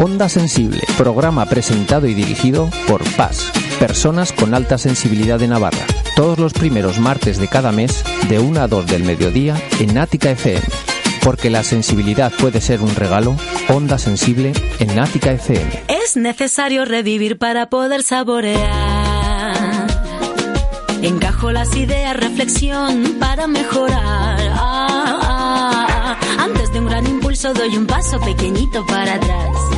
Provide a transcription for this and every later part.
Onda Sensible, programa presentado y dirigido por PAS, Personas con Alta Sensibilidad de Navarra. Todos los primeros martes de cada mes, de 1 a 2 del mediodía, en Ática FM. Porque la sensibilidad puede ser un regalo, Onda Sensible en Ática FM. Es necesario revivir para poder saborear. Encajo las ideas, reflexión para mejorar. Ah, ah, ah. Antes de un gran impulso doy un paso pequeñito para atrás.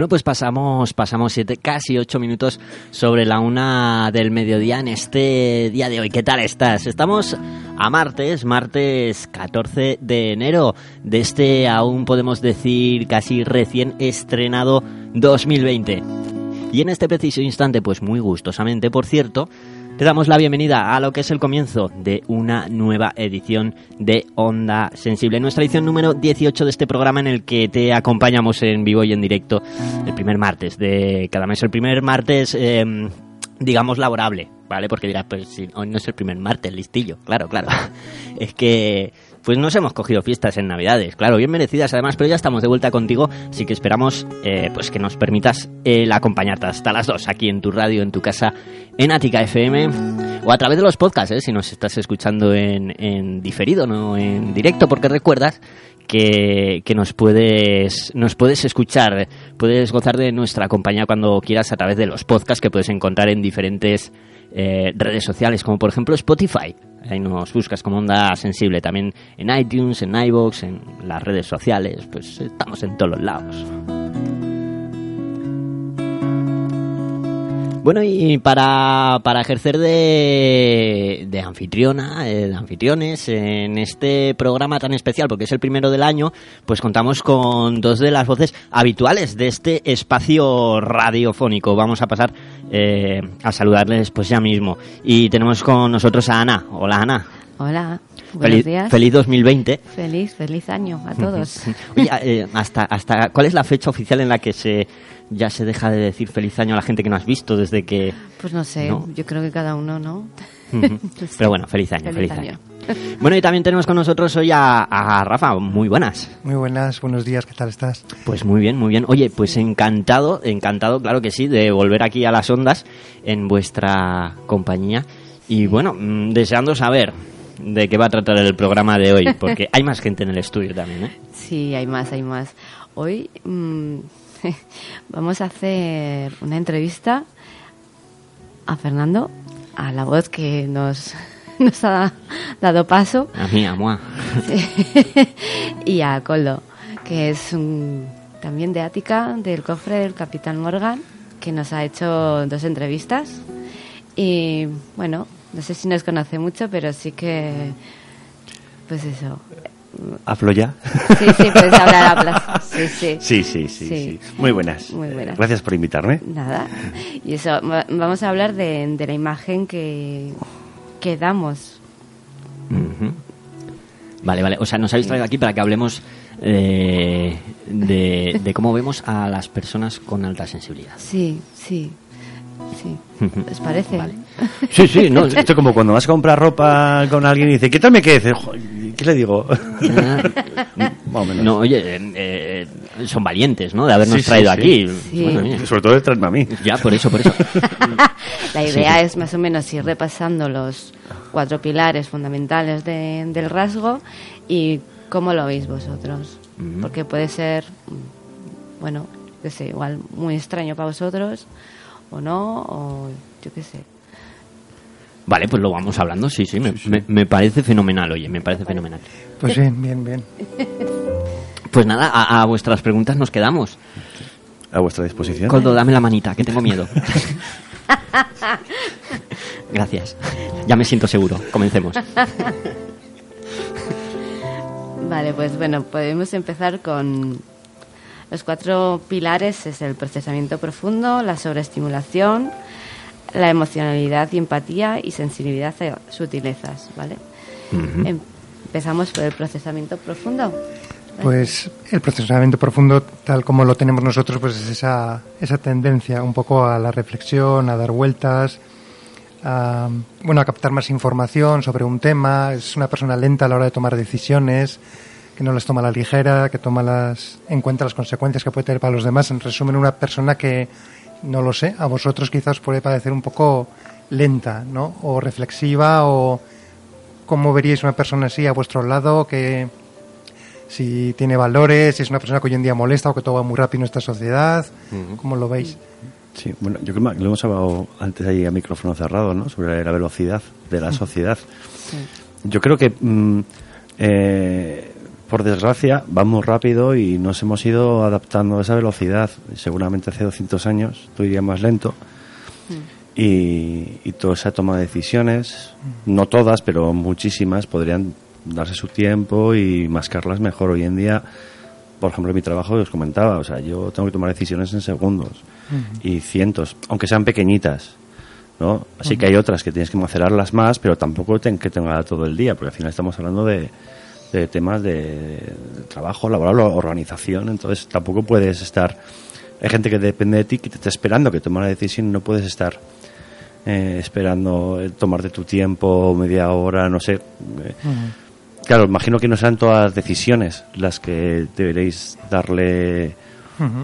Bueno, pues pasamos, pasamos siete, casi ocho minutos sobre la una del mediodía en este día de hoy. ¿Qué tal estás? Estamos a martes, martes 14 de enero de este, aún podemos decir, casi recién estrenado 2020. Y en este preciso instante, pues muy gustosamente, por cierto, te damos la bienvenida a lo que es el comienzo de una nueva edición de Onda Sensible. Nuestra edición número 18 de este programa en el que te acompañamos en vivo y en directo el primer martes de cada mes. El primer martes, eh, digamos, laborable, ¿vale? Porque dirás, pues hoy no es el primer martes, listillo. Claro, claro. es que pues nos hemos cogido fiestas en Navidades, claro, bien merecidas además, pero ya estamos de vuelta contigo, así que esperamos eh, pues que nos permitas el acompañarte hasta las 2 aquí en tu radio, en tu casa, en Ática FM o a través de los podcasts, ¿eh? si nos estás escuchando en, diferido, no en directo, porque recuerdas que, que, nos puedes nos puedes escuchar, puedes gozar de nuestra compañía cuando quieras a través de los podcasts que puedes encontrar en diferentes eh, redes sociales, como por ejemplo Spotify. Ahí nos buscas como Onda Sensible, también en iTunes, en iVoox, en las redes sociales, pues estamos en todos los lados. Bueno, y para, para ejercer de, de anfitriona, eh, de anfitriones en este programa tan especial, porque es el primero del año, pues contamos con dos de las voces habituales de este espacio radiofónico. Vamos a pasar eh, a saludarles pues ya mismo. Y tenemos con nosotros a Ana. Hola, Ana. Hola, buenos Feliz, días. feliz 2020. Feliz, feliz año a todos. Oye, eh, hasta, hasta, ¿cuál es la fecha oficial en la que se ya se deja de decir feliz año a la gente que no has visto desde que... Pues no sé, No. yo creo que cada uno, ¿no? Pero bueno, feliz año, feliz, Feliz año. año. Bueno, y también tenemos con nosotros hoy a, a Rafa. Muy buenas. Muy buenas, buenos días, ¿qué tal estás? Pues muy bien, muy bien. Oye, pues encantado, encantado, claro que sí, de volver aquí a las ondas en vuestra compañía. Y bueno, mm, deseando saber de qué va a tratar el programa de hoy, porque hay más gente en el estudio también, ¿eh? Sí, hay más, hay más. Hoy mm, vamos a hacer una entrevista a Fernando, a la voz que nos, nos ha dado paso, A mí, a moi. y a Coldo, que es un- también de Ática, del cofre del Capitán Morgan, que nos ha hecho dos entrevistas. Y bueno, no sé si nos conoce mucho, pero sí que, pues eso, ¿Hablo ya? Sí, sí, puedes hablar, hablas. Sí, sí. Sí, sí, sí, sí. Muy buenas. Muy buenas. Gracias por invitarme. Nada. Y eso, va- vamos a hablar de, de la imagen que, que damos. Vale, vale. O sea, nos habéis traído aquí para que hablemos eh, de, de cómo vemos a las personas con alta sensibilidad. Sí, sí, sí. ¿Les parece? Vale. Sí, sí, no, esto como cuando vas a comprar ropa con alguien y dice, ¿qué tal me queda? Dice, "Jo, ¿Qué le digo? Más o menos. No, oye, eh, eh, son valientes, ¿no? De habernos Sí, sí, traído sí. aquí. Sí. Madre mía. Sobre todo de traerme a mí. Ya, por eso, por eso. La idea es más o menos ir repasando los cuatro pilares fundamentales de- del rasgo y cómo lo veis vosotros. Porque puede ser, mm, bueno, qué sé, igual muy extraño para vosotros o no, o yo qué sé. Vale, pues lo vamos hablando, sí, sí, me, me- me parece fenomenal, oye, me parece fenomenal. Pues bien, bien, bien. Pues nada, a, a vuestras preguntas nos quedamos. A vuestra disposición. Coldo, dame la manita, que tengo miedo. Gracias. Ya me siento seguro. Comencemos. Vale, pues bueno, podemos empezar con los cuatro pilares, es el procesamiento profundo, la sobreestimulación, la emocionalidad y empatía y sensibilidad a sutilezas, ¿vale? Empezamos por el procesamiento profundo. Pues el procesamiento profundo, tal como lo tenemos nosotros, pues es esa, esa tendencia un poco a la reflexión, a dar vueltas, a, bueno, a captar más información sobre un tema. Es una persona lenta a la hora de tomar decisiones, que no las toma a la ligera, que toma las, en cuenta las consecuencias que puede tener para los demás. En resumen, una persona que, no lo sé, a vosotros quizás os puede parecer un poco lenta, ¿no? O reflexiva, o cómo veríais una persona así a vuestro lado, que si tiene valores, si es una persona que hoy en día molesta o que todo va muy rápido en esta sociedad, ¿cómo lo veis? Sí, bueno, yo creo que lo hemos hablado antes ahí a micrófono cerrado, ¿no? Sobre la velocidad de la sociedad. Yo creo que, mm, eh, por desgracia, vamos rápido y nos hemos ido adaptando a esa velocidad. Seguramente hace 200 años todo iría más lento. Y, y toda esa toma de decisiones, no todas, pero muchísimas, podrían darse su tiempo y mascarlas mejor. Hoy en día, por ejemplo, en mi trabajo os comentaba, o sea, yo tengo que tomar decisiones en segundos y cientos, aunque sean pequeñitas. ¿no? Así que hay otras que tienes que macerarlas más, pero tampoco ten que tenga todo el día, porque al final estamos hablando de, de temas de, trabajo laboral o organización, entonces tampoco puedes estar. Hay gente que depende de ti, que te está esperando que tome la decisión y no puedes estar eh, esperando eh, tomarte tu tiempo, media hora, no sé. Eh, Claro, imagino que no serán todas decisiones las que deberéis darle,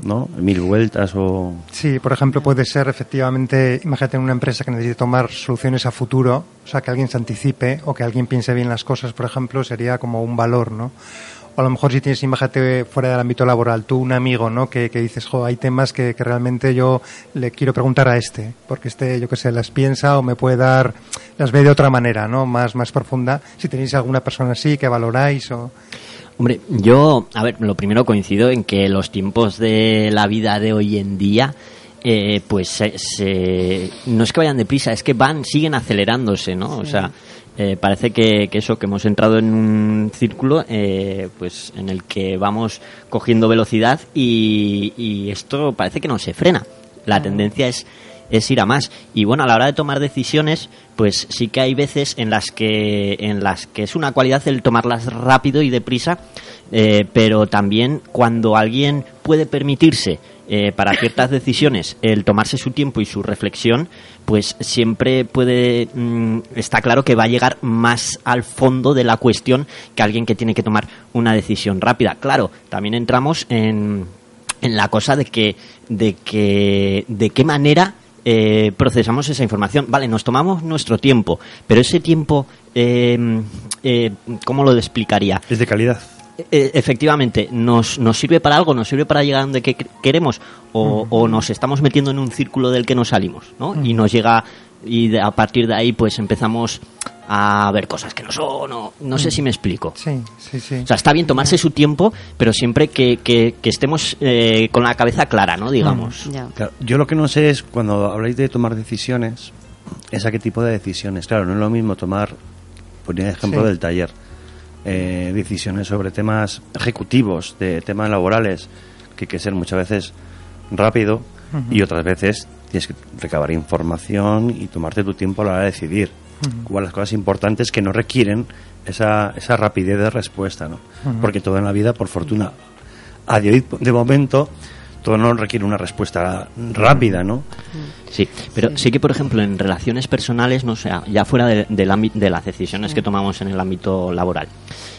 ¿no? Mil vueltas o... Sí, por ejemplo, puede ser efectivamente, imagínate una empresa que necesite tomar soluciones a futuro, o sea, que alguien se anticipe o que alguien piense bien las cosas, por ejemplo, sería como un valor, ¿no? O a lo mejor si tienes, imagínate fuera del ámbito laboral, tú un amigo, ¿no? Que, que dices, jo, hay temas que, que realmente yo le quiero preguntar a este, porque este, yo qué sé, las piensa o me puede dar, las ve de otra manera, ¿no? Más, más profunda. Si tenéis alguna persona así que valoráis o... Hombre, yo, a ver, lo primero coincido en que los tiempos de la vida de hoy en día, eh, pues se- se- no es que vayan deprisa, es que van, siguen acelerándose, ¿no? O sea, eh, parece que, que eso, que hemos entrado en un círculo, eh, pues en el que vamos cogiendo velocidad y, y esto parece que no se frena. La tendencia es es ir a más. Y bueno a la hora de tomar decisiones pues sí que hay veces en las que en las que es una cualidad el tomarlas rápido y deprisa eh, pero también cuando alguien puede permitirse eh, para ciertas decisiones el tomarse su tiempo y su reflexión pues siempre puede mm, está claro que va a llegar más al fondo de la cuestión que alguien que tiene que tomar una decisión rápida. Claro también entramos en en la cosa de que de que de qué manera eh, procesamos esa información. Vale, nos tomamos nuestro tiempo, pero ese tiempo, eh, eh, ¿cómo lo explicaría? Es de calidad. Eh, efectivamente, ¿nos, ¿nos sirve para algo? ¿Nos sirve para llegar a donde que- queremos? O, o nos estamos metiendo en un círculo del que no salimos? ¿no? Y nos llega, y de- a partir de ahí pues empezamos a ver cosas que no son, o no sé si me explico. Sí, sí, sí. O sea, está bien tomarse su tiempo, pero siempre que, que- que estemos eh, con la cabeza clara, ¿no? Digamos. Claro, yo lo que no sé es cuando habláis de tomar decisiones, es a qué tipo de decisiones. Claro, no es lo mismo tomar, ponía el ejemplo Sí. del taller. eh, decisiones sobre temas ejecutivos, de temas laborales, que hay que ser muchas veces rápido y otras veces tienes que recabar información y tomarte tu tiempo a la hora de decidir cuáles las cosas importantes que no requieren esa, esa rapidez de respuesta, ¿no? Porque todo en la vida, por fortuna, a día de momento, todo no requiere una respuesta rápida, ¿no? Sí, pero sí, que, por ejemplo, en relaciones personales, no sea, ya fuera de, del ámbito de las decisiones que tomamos en el ámbito laboral,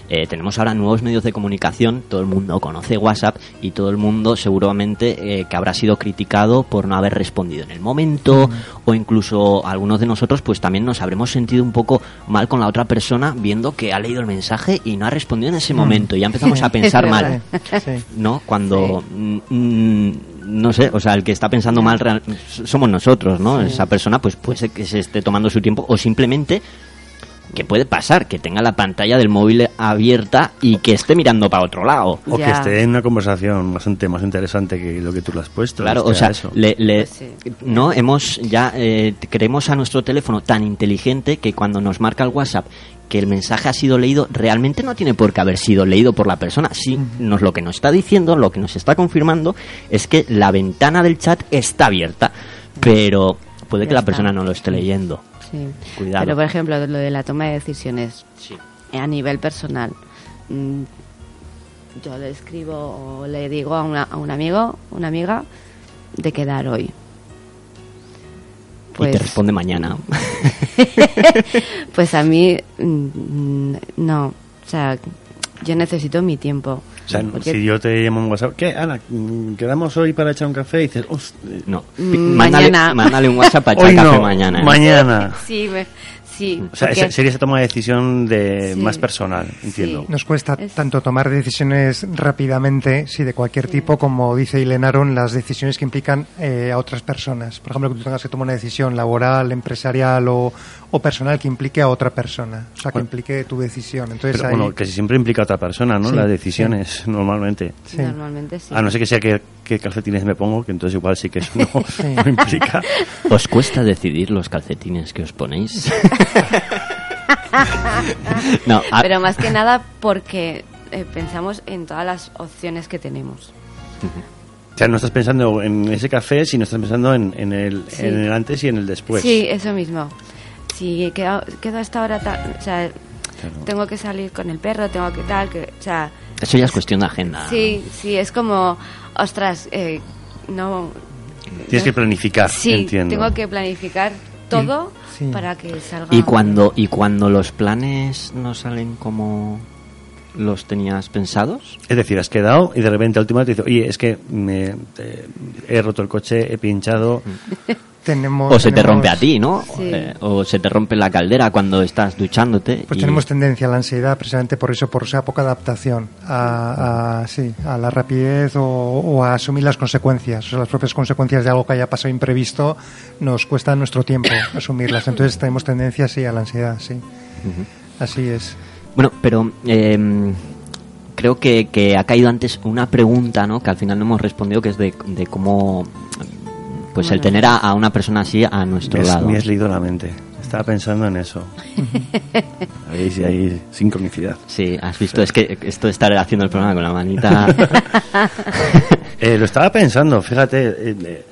eh, tenemos ahora nuevos medios de comunicación, todo el mundo conoce WhatsApp y todo el mundo seguramente eh, que habrá sido criticado por no haber respondido en el momento o incluso algunos de nosotros pues también nos habremos sentido un poco mal con la otra persona viendo que ha leído el mensaje y no ha respondido en ese momento. Y ya empezamos a pensar mal, ¿no? Cuando... Mm, mm, no sé, o sea, el que está pensando mal somos nosotros, ¿no? Esa persona pues puede ser que se esté tomando su tiempo o simplemente que puede pasar, que tenga la pantalla del móvil abierta y que esté mirando para otro lado. O que esté en una conversación bastante más interesante que lo que tú le has puesto. Claro, o sea, le, pues no hemos ya eh, creemos a nuestro teléfono tan inteligente que cuando nos marca el WhatsApp que el mensaje ha sido leído, realmente no tiene por qué haber sido leído por la persona. Sí, nos, lo que nos está diciendo, lo que nos está confirmando, es que la ventana del chat está abierta, pero puede que la persona no lo esté leyendo. Sí. Pero, por ejemplo, lo de la toma de decisiones a nivel personal. Mm, yo le escribo o le digo a, a un amigo, una amiga, de quedar hoy. y te pues responde mañana. pues a mí, mm, no. O sea, yo necesito mi tiempo. O sea, si yo te llamo en WhatsApp, ¿qué, Ana? ¿Quedamos hoy para echar un café? Y dices, no, mm, mañana. Mándale, un WhatsApp para echar café mañana. Mañana. sí, Sí, o sea, sería esa toma de decisión de más personal, entiendo. Nos cuesta tanto tomar decisiones rápidamente, sí, de cualquier tipo, como dice Ilenaron, las decisiones que implican eh, a otras personas. Por ejemplo, que tú tengas que tomar una decisión laboral, empresarial o, o personal que implique a otra persona, o sea, que implique tu decisión. Entonces, Pero, bueno, que siempre implica a otra persona, ¿no? Las decisiones, normalmente. Normalmente sí. A no ser que sea que, calcetines me pongo, que entonces igual sí que eso no, implica. ¿Os cuesta decidir los calcetines que os ponéis? no, Pero más que nada porque eh, pensamos en todas las opciones que tenemos. O sea, no estás pensando en ese café, sino estás pensando en, el, en el antes y en el después. Sí, eso mismo si quedo, quedo hasta ahora, o sea, tengo que salir con el perro, tengo que tal, que, o sea... Eso ya es cuestión de agenda. Sí, sí, es como, ostras, eh, no... Tienes que planificar, sí, tengo que planificar todo para que salga... ¿Y cuando, ¿Y cuando los planes no salen como los tenías pensados? Es decir, has quedado y de repente a última te dice, oye, es que me, eh, he roto el coche, he pinchado... o se te rompe a ti, ¿no? Eh, o se te rompe la caldera cuando estás duchándote. Pues tenemos tendencia a la ansiedad precisamente por eso, por esa poca adaptación a, sí, a la rapidez o, a asumir las consecuencias. O sea, las propias consecuencias de algo que haya pasado imprevisto nos cuesta nuestro tiempo asumirlas. Entonces tenemos tendencia, sí, a la ansiedad, sí. Así es. Bueno, pero... Em, creo que, que, ha caído antes una pregunta, ¿no? Que al final no hemos respondido, que es de, de cómo pues el tener a, una persona así a nuestro lado. Me has leído la mente. Estaba pensando en eso. ahí sí hay sincronicidad. Sí, has visto, es que esto de estar haciendo el programa con la manita. Eh, lo estaba pensando, fíjate. Eh, eh,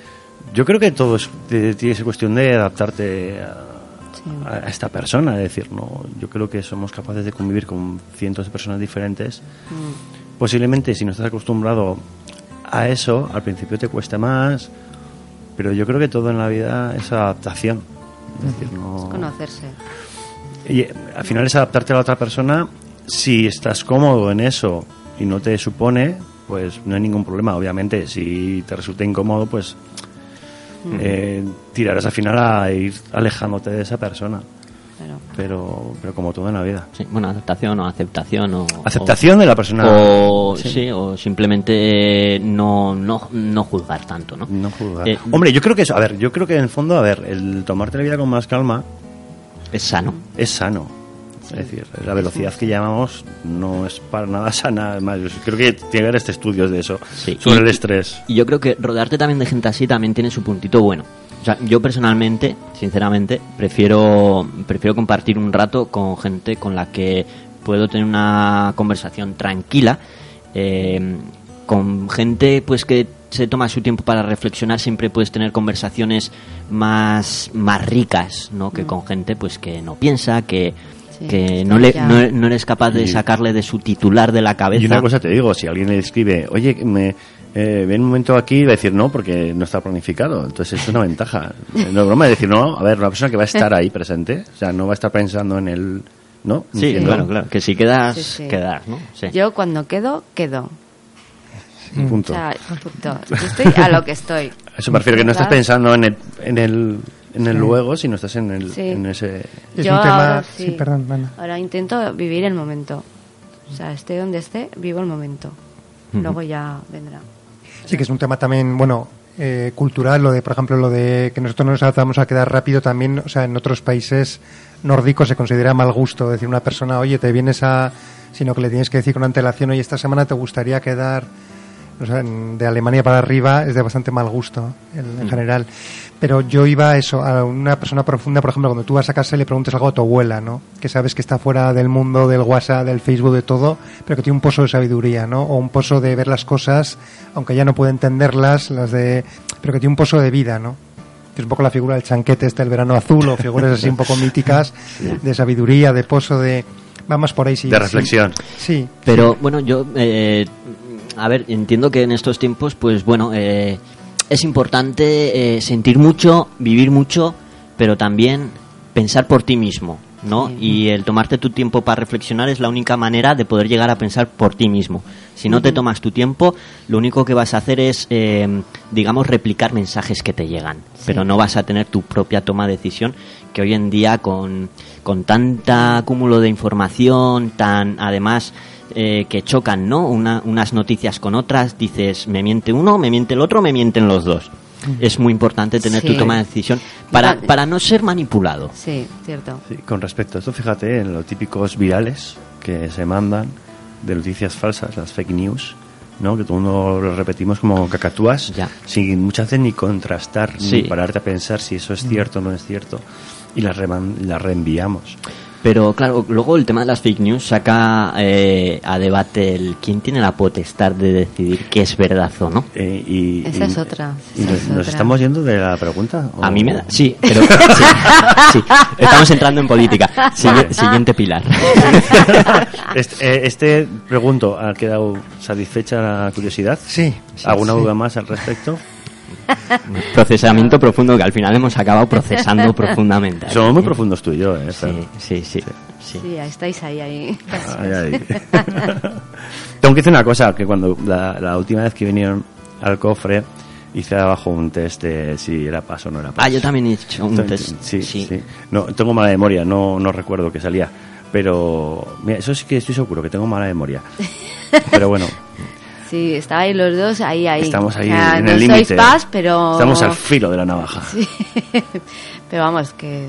yo creo que todo es, tiene cuestión de adaptarte a, esta persona. Es decir, no, yo creo que somos capaces de convivir con cientos de personas diferentes. Mm. Posiblemente, si no estás acostumbrado a eso, al principio te cuesta más pero yo creo que todo en la vida es adaptación. Es, decir, no... conocerse. Y eh, al final es adaptarte a la otra persona. Si estás cómodo en eso y no te supone, pues no hay ningún problema. Obviamente, si te resulta incómodo, pues eh, tirarás al final a ir alejándote de esa persona pero, pero como todo en la vida. Sí, bueno, adaptación o aceptación o... Aceptación de la persona. O, sí. o simplemente no, no, no juzgar tanto, ¿no? No juzgar. Eh, Hombre, yo creo que eso, a ver, yo creo que en el fondo, a ver, el tomarte la vida con más calma... Es sano. Es sano. Es decir, la velocidad que llamamos no es para nada sana. Además, yo creo que tiene que haber este estudios de eso, sobre el estrés. Y yo creo que rodearte también de gente así también tiene su puntito bueno. O sea, yo personalmente, sinceramente, prefiero, prefiero compartir un rato con gente con la que puedo tener una conversación tranquila eh, con gente pues que se toma su tiempo para reflexionar siempre puedes tener conversaciones más más ricas no que con gente pues que no piensa que Sí, que no, le, no, no eres capaz de Y- sacarle de su titular de la cabeza Y una cosa te digo, si alguien le escribe, oye, me, eh, ven un momento aquí, va a decir no, porque no está planificado. Entonces es una ventaja. No es broma de decir no, a ver, una persona que va a estar ahí presente, o sea, no va a estar pensando en el... ¿No? sí claro claro que si quedas Sí, sí. quedas no Sí. Yo cuando quedo, quedo. Punto. O sea, punto. Yo estoy a lo que estoy. Eso me refiero que no estás pensando en el, en el, en el luego, sino estás en, el, Sí. en ese... Es Yo un tema... ahora Sí, perdón, Ana. Ahora intento vivir el momento. O sea, esté donde esté, vivo el momento. Luego ya vendrá. Sí, que es un tema también, bueno, eh, cultural, lo de, por ejemplo, lo de que nosotros nos adaptamos a quedar rápido también, o sea, en otros países nórdicos se considera mal gusto decir a una persona, oye, te vienes a, sino que le tienes que decir con antelación, oye, esta semana te gustaría quedar, o sea, en- de Alemania para arriba es de bastante mal gusto en, en general. Pero yo iba a eso, a una persona profunda, por ejemplo, cuando tú vas a casa y le preguntas algo a tu abuela, ¿no? Que sabes que está fuera del mundo del WhatsApp, del Facebook, de todo, pero que tiene un pozo de sabiduría, ¿no? O un pozo de ver las cosas, aunque ya no puede entenderlas, las de, pero que tiene un pozo de vida, ¿no? Que es un poco la figura del chanquete este, el verano azul, o figuras así un poco míticas, de sabiduría, de pozo, de, vamos por ahí, sí. De sí. reflexión. Sí, Pero bueno, yo, eh, a ver, entiendo que en estos tiempos, pues bueno, eh, es importante eh, sentir mucho, vivir mucho, pero también pensar por ti mismo, ¿no? Y el tomarte tu tiempo para reflexionar es la única manera de poder llegar a pensar por ti mismo. Si no te tomas tu tiempo, lo único que vas a hacer es, eh, digamos, replicar mensajes que te llegan, pero no vas a tener tu propia toma de decisión, que hoy en día con, con tanta acúmulo de información, tan además eh, que chocan, ¿no? Una- unas noticias con otras, dices, me miente uno, me miente el otro, me mienten los dos. Es muy importante tener tu toma de decisión para, para no ser manipulado. Sí, cierto. Sí, con respecto a esto, fíjate en los típicos virales que se mandan de noticias falsas, las fake news, ¿no? Que todo el mundo lo repetimos como cacatúas, Ya. sin muchas veces ni contrastar, Sí. ni pararte a pensar si eso es cierto o no es cierto, y las, reman- las reenviamos. Pero claro, luego el tema de las fake news saca eh, a debate el quién tiene la potestad de decidir qué es verdad o no. Eh, y, Esa y- es otra, y nos, es nos otra. estamos yendo de la pregunta? A ¿O- mí me da... Sí, pero... sí, sí. estamos entrando en política. Sigui- siguiente pilar. Este, eh, este, pregunto, ¿ha quedado satisfecha la curiosidad? sí. ¿Alguna sí. duda más al respecto? Procesamiento profundo que al final hemos acabado procesando profundamente. Somos muy profundos tú y yo, ¿eh? Sí, sí, sí. sí. Sí, ahí estáis ahí, ahí. Ay, ay. Tengo que decir una cosa, que cuando la, la última vez que vinieron al cofre hice abajo un test de si era paso o no era paso. Ah, yo también he hecho un test. Sí, sí. No, tengo mala memoria, no, no recuerdo que salía. Pero mira, eso sí que estoy seguro que tengo mala memoria. Pero bueno, Sí, estabais los dos ahí, ahí. estamos ahí O sea, en no el límite. pero... Estamos al filo de la navaja. Sí. pero vamos, que,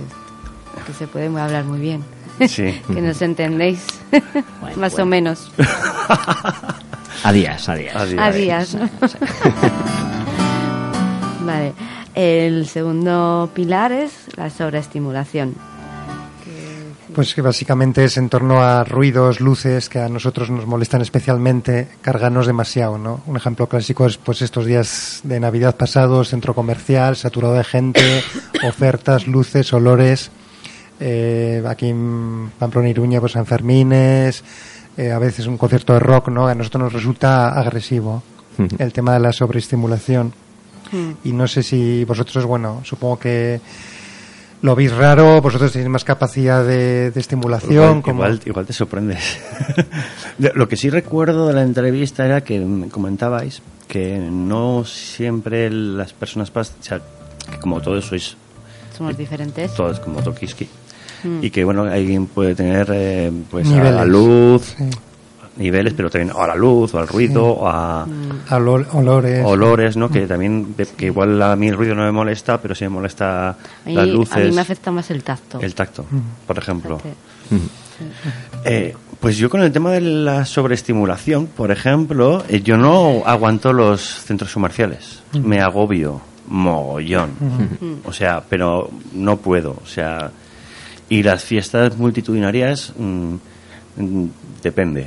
que se puede hablar muy bien. Sí. que nos entendéis. Bueno, Más bueno. o menos. A días, a días. Adiós. A días. ¿no? vale. El segundo pilar es la sobreestimulación. Pues que básicamente es en torno a ruidos, luces que a nosotros nos molestan especialmente, cargarnos demasiado, ¿no? Un ejemplo clásico es pues estos días de Navidad pasados, centro comercial, saturado de gente, ofertas, luces, olores. Eh, aquí en Pamplona Iruña, pues Sanfermines, eh, a veces un concierto de rock, ¿no? A nosotros nos resulta agresivo el tema de la sobreestimulación. Y no sé si vosotros, bueno, supongo que lo veis raro, vosotros tenéis más capacidad de, de estimulación. Igual, como- igual, igual te sorprendes. Lo que sí recuerdo de la entrevista era que mm, comentabais que no siempre las personas, o sea, que como todos sois Somos diferentes. todos como Tokiski y que bueno alguien puede tener eh, pues a la luz Sí. Niveles pero también o a la luz o al ruido o a A olor- olores. olores no que también de- que igual a mí el ruido no me molesta pero sí me molesta A mí, las a luces mí me afecta más el tacto. el tacto por ejemplo. Eh, pues yo con el tema de la sobreestimulación, por ejemplo, eh, yo no aguanto los centros comerciales. Me agobio mogollón. O sea, pero no puedo. O sea, y las fiestas multitudinarias, mm, Mm, Depende.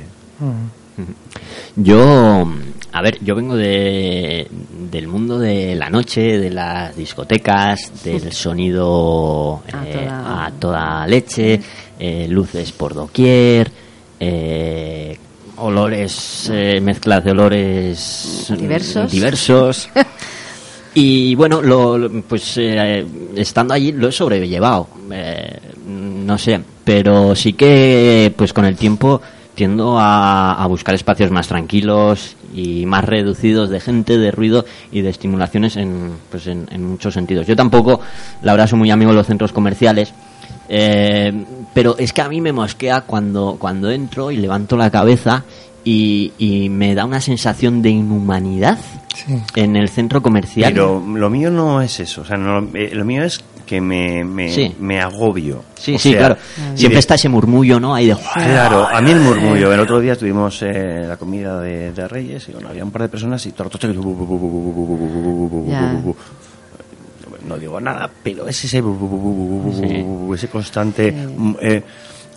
Yo, a ver, yo vengo de, del mundo de la noche, de las discotecas, del sonido A eh, toda- a toda leche, eh, luces por doquier, eh, olores, eh, mezclas de olores Diversos. diversos. Y bueno, lo, pues estando allí lo he sobrellevado. Eh, no sé, pero sí que pues con el tiempo tiendo a, buscar espacios más tranquilos y más reducidos de gente, de ruido y de estimulaciones en, pues en, en muchos sentidos. Yo tampoco, la verdad, soy muy amigo de los centros comerciales. Eh, pero es que a mí me mosquea cuando, cuando entro y levanto la cabeza y, y me da una sensación de inhumanidad Sí. en el centro comercial. Pero lo mío no es eso. O sea, no, eh, lo mío es que me, me, Sí. me agobio. Sí, O sí, sea, claro. y Siempre de- está ese murmullo, ¿no? Ahí de... Claro, a mí el murmullo. El otro día tuvimos eh, la comida de, de Reyes y bueno, había un par de personas y todo el. No digo nada, pero es ese, Sí. ese constante mm, eh,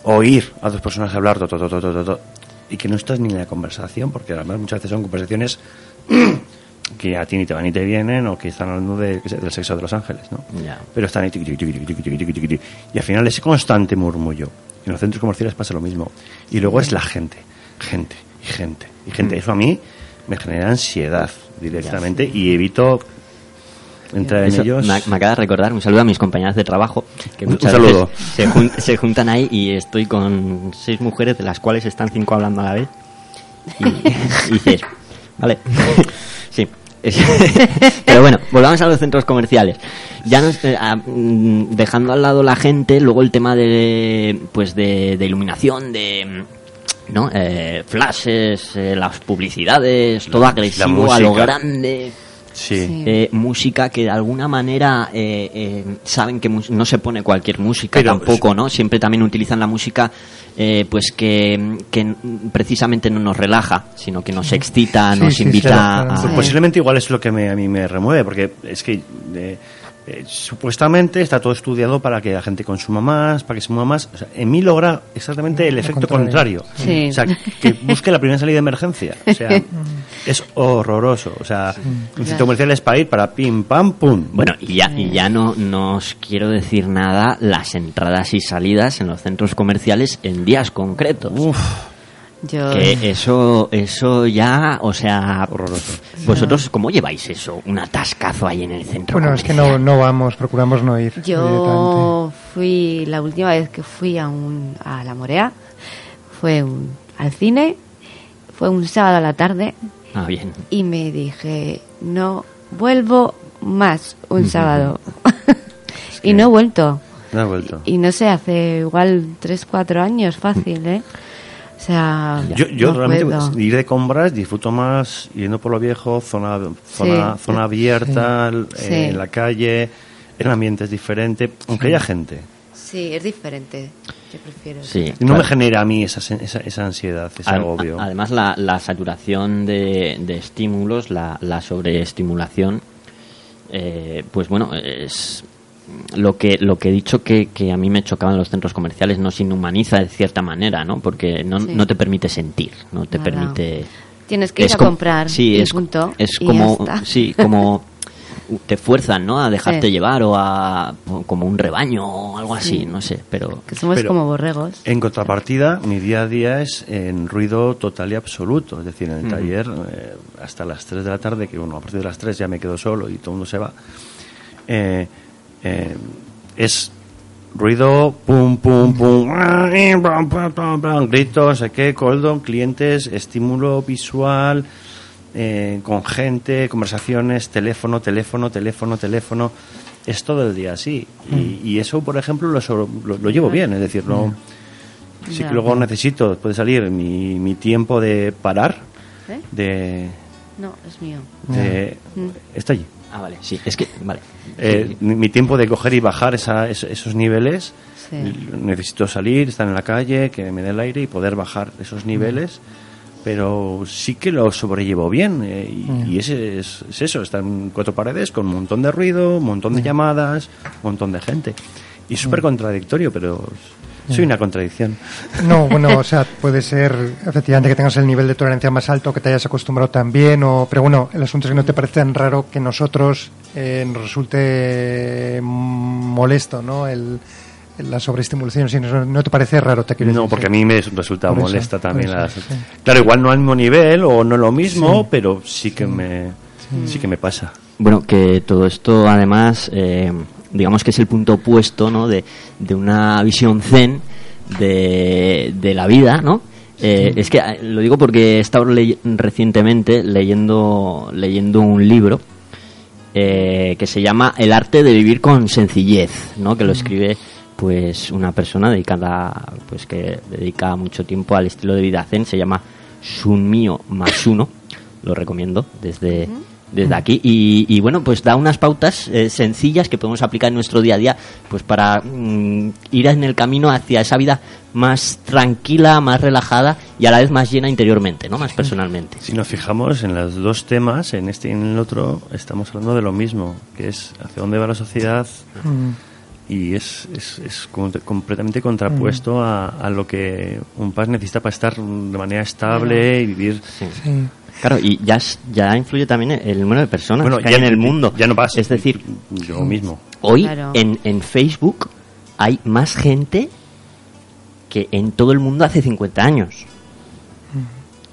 oír a dos personas hablar to, to, to, to, to, to, to, y que no estás ni en la conversación, porque además muchas veces son conversaciones que a ti ni te van ni te vienen o que están hablando de, del sexo de los ángeles, ¿no? Pero están ahí tiqui, tiqui, tiqui, y al final ese constante murmullo. En los centros comerciales pasa lo mismo. Y luego es la gente, gente y gente y gente. Eso a mí me genera ansiedad directamente y evito entrar en Eso ellos. me, me acaba de recordar un saludo a mis compañeras de trabajo que Un muchas saludo. veces se, jun- se juntan ahí y estoy con seis mujeres de las cuales están cinco hablando a la vez y, y dices vale sí pero bueno volvamos a los centros comerciales ya nos, eh, a- mm, dejando al lado la gente luego el tema de pues de, de iluminación de ¿no? Eh, flashes, eh, las publicidades, todo agresivo la a lo grande Sí. Eh, música que de alguna manera eh, eh, saben que no se pone cualquier música Pero- tampoco, ¿no? Siempre también utilizan la música eh, pues que, precisamente no nos relaja, sino que nos excita, Sí, nos sí, invita claro, a... Pues posiblemente igual es lo que me- a mí me remueve, porque es que eh, supuestamente está todo estudiado para que la gente consuma más, para que se mueva más. O sea, en mí logra exactamente el Lo efecto contrario. contrario. Sí. O sea, que busque la primera salida de emergencia. O sea, es horroroso. O sea, un centro comercial es para ir para pim, pam, pum. Bueno, y ya, y ya no, no os quiero decir nada las entradas y salidas en los centros comerciales en días concretos. Yo, Que eso, eso ya, o sea, Horroroso. vosotros, ¿cómo lleváis eso? Un atascazo ahí en el centro Bueno, es que no, no vamos, procuramos no ir. yo fui, la última vez que fui a, un, a la Morea, fue un- al cine, fue un sábado a la tarde Ah, bien. y me dije, no vuelvo más un sábado. y no he vuelto. No he vuelto. Y no sé, hace igual 3, 4 años fácil, ¿eh? O sea, Yo, yo no realmente puedo. ir de compras disfruto más yendo por lo viejo, zona, zona, Sí. zona abierta, eh, Sí. en la calle, el ambiente es diferente, aunque haya gente. Sí, es diferente. Yo prefiero. Sí. No claro. me genera a mí esa, esa, esa ansiedad, ese Adem- agobio. Además, la, la saturación de, de estímulos, la, la sobreestimulación, eh, pues bueno, es lo que lo que he dicho que, que a mí me chocaba en los centros comerciales, nos inhumaniza de cierta manera, ¿no? Porque no, Sí. no te permite sentir, no te Nada. permite... Tienes que ir a como- comprar sí, y es, punto, es y como ya está. sí como te fuerzan no a dejarte Sí. llevar o a como un rebaño o algo así Sí. no sé pero Que somos Pero- como borregos. En contrapartida, mi día a día es en ruido total y absoluto. Es decir, en el taller, eh, hasta las 3 de la tarde, que bueno, a partir de las 3 ya me quedo solo y todo el mundo se va, eh, eh, es ruido, pum, pum, pum, gritos, sé qué, clientes, estímulo visual, eh, con gente, conversaciones, teléfono, teléfono, teléfono, teléfono. Es todo el día así. Y, y eso, por ejemplo, lo, lo, lo llevo bien. Es decir, no. Sí que luego necesito, después de salir, mi, mi tiempo de parar, ¿Eh? de. No, es mío. de- Mm. está allí. Ah vale sí es que vale Eh, mi, mi tiempo de coger y bajar esa- es- esos niveles. Sí. Necesito salir, estar en la calle, que me dé el aire y poder bajar esos niveles. Pero sí que lo sobrellevo bien. eh, y, y ese es, es eso: estar en cuatro paredes con un montón de ruido, un montón de llamadas, un montón de gente. Y es súper contradictorio, pero Soy una contradicción. No, bueno, o sea, puede ser efectivamente que tengas el nivel de tolerancia más alto, que te hayas acostumbrado también, o, pero bueno, el asunto es que no te parece tan raro que nosotros eh, nos resulte molesto, ¿no? El, la sobreestimulación, si no, no te parece raro, te quiero No, decir, porque sí. a mí me resulta Por molesta también. eso, sí. Claro, igual no al mismo nivel o no lo mismo, Sí. pero sí que me sí que me pasa. Bueno, que todo esto además, eh, digamos que es el punto opuesto, ¿no? De, de una visión zen de, de la vida, ¿no? Eh, Es que eh, lo digo porque he estado recientemente leyendo, leyendo un libro eh, que se llama El arte de vivir con sencillez, ¿no? Que lo escribe pues una persona dedicada pues que dedica mucho tiempo al estilo de vida zen, se llama Sunmio Masuno, lo recomiendo desde desde aquí. Y, y, bueno pues da unas pautas eh, sencillas que podemos aplicar en nuestro día a día pues para mm, ir en el camino hacia esa vida más tranquila más relajada y a la vez más llena interiormente no más personalmente. Si nos fijamos en los dos temas, en este y en el otro, estamos hablando de lo mismo, que es hacia dónde va la sociedad Mm, y es, es, es com- completamente contrapuesto a, a lo que un paz necesita para estar de manera estable y vivir. sí. Claro, y ya, ya influye también el número de personas Bueno, que hay ya en el mundo. Ya no pasa. Es decir, yo mismo. hoy Claro. en, en Facebook hay más gente que en todo el mundo hace 50 años.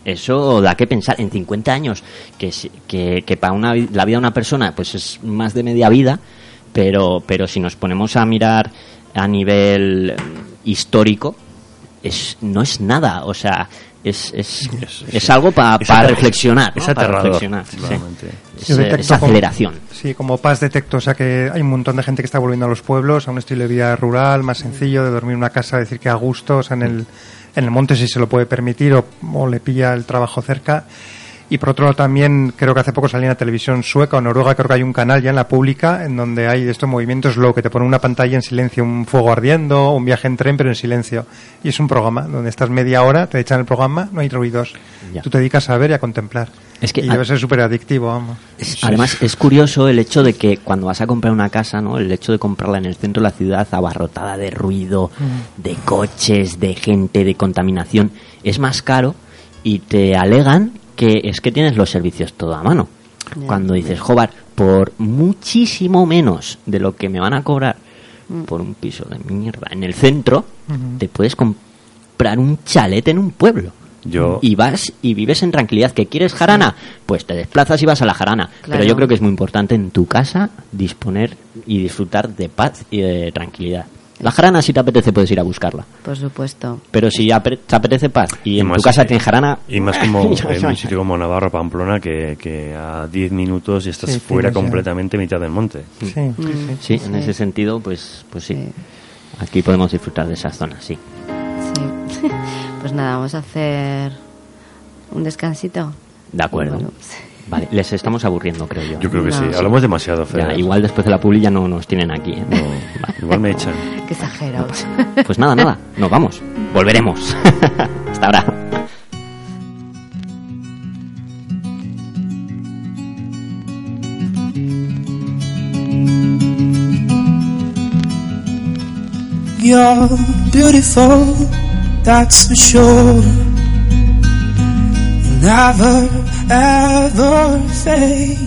Eso da que pensar. En 50 años, que, si- que, que para una, la vida de una persona pues es más de media vida, pero, pero si nos ponemos a mirar a nivel mm, histórico, es, no es nada. O sea, es, es, Es- es algo para es ater- reflexionar. es ¿no? Para aterrador, reflexionar, sí. Es, es como- aceleración. Sí, como paz detecto, o sea que hay un montón de gente que está volviendo a los pueblos, a un estilo de vida rural, más sencillo, de dormir en una casa, decir que a gusto, o sea, en el, en el monte si se lo puede permitir o, o le pilla el trabajo cerca. Y por otro lado también creo que hace poco salía en la televisión sueca o noruega, creo que hay un canal ya en la pública en donde hay estos movimientos slow que te ponen una pantalla en silencio, un fuego ardiendo, un viaje en tren pero en silencio. Y es un programa donde estás media hora, te echan el programa, no hay ruidos. Ya. Tú te dedicas a ver y a contemplar. Es que y a- debe ser súper adictivo, vamos. Es- Además, es curioso el hecho de que cuando vas a comprar una casa, ¿no? El hecho de comprarla en el centro de la ciudad, abarrotada de ruido, de coches, de gente, de contaminación, es más caro y te alegan que es que tienes los servicios todo a mano. Cuando dices, joder, por muchísimo menos de lo que me van a cobrar por un piso de mierda en el centro, te puedes comprar un chalet en un pueblo. Yo, Y vas y vives en tranquilidad. ¿Que quieres jarana? Pues te desplazas y vas a la jarana. Claro. Pero yo creo que es muy importante en tu casa disponer y disfrutar de paz y de tranquilidad. La jarana, si te apetece, puedes ir a buscarla. Por supuesto. Pero si te apetece paz y, Y en más- tu casa tienes jarana... y más como en un sitio como Navarra, Pamplona, que, que a 10 minutos y estás Sí, fuera completamente mitad del monte. Sí, sí, sí. Sí, en ese sentido, pues, pues sí. Sí. Aquí podemos disfrutar de esa zona, sí. Sí. Pues nada, vamos a hacer un descansito. De acuerdo. Bueno, Vale, les estamos aburriendo, creo yo. Yo creo que No, sí. sí. Hablamos demasiado. Ya, igual después de la publi ya no nos tienen aquí. ¿eh? Vale. Igual me echan. Qué exagerados. Pues nada, nada, nos vamos. Volveremos. Hasta ahora. You're beautiful, that's for sure. Never ever fade.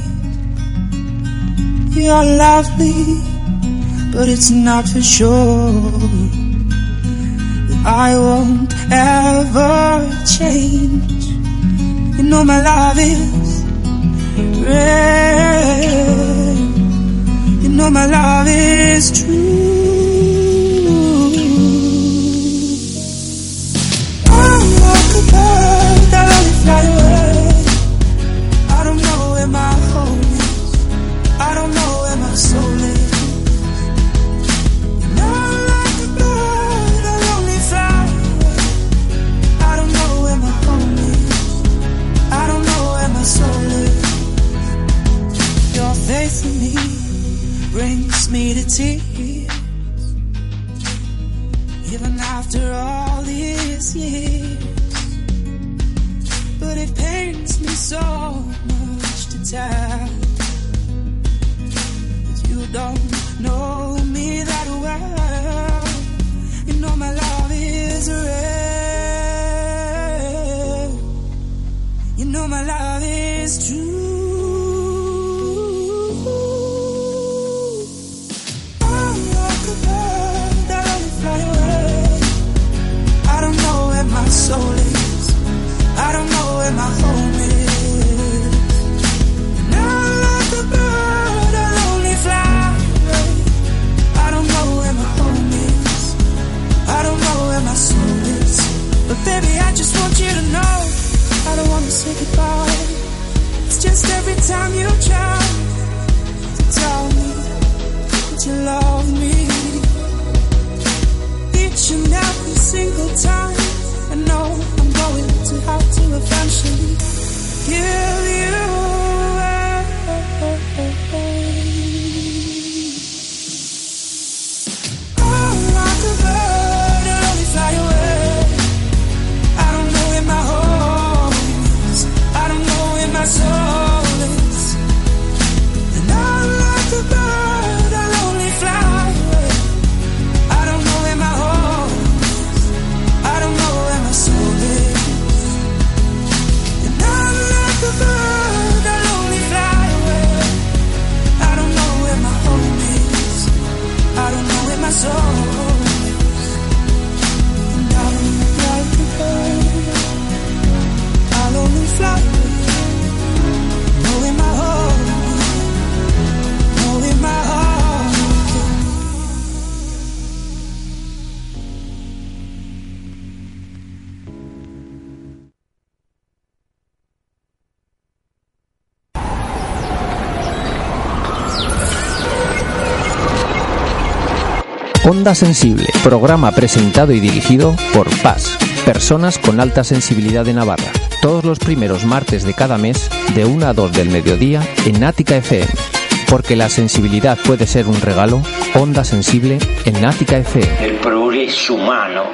You're lovely, but it's not for sure that I won't ever change. You know my love is real. You know my love is true. Onda Sensible, programa presentado y dirigido por Paz, personas con alta sensibilidad de Navarra. Todos los primeros martes de cada mes, de 1 a 2 del mediodía, en Ática FM. Porque la sensibilidad puede ser un regalo, Onda Sensible en Ática FM. El progreso humano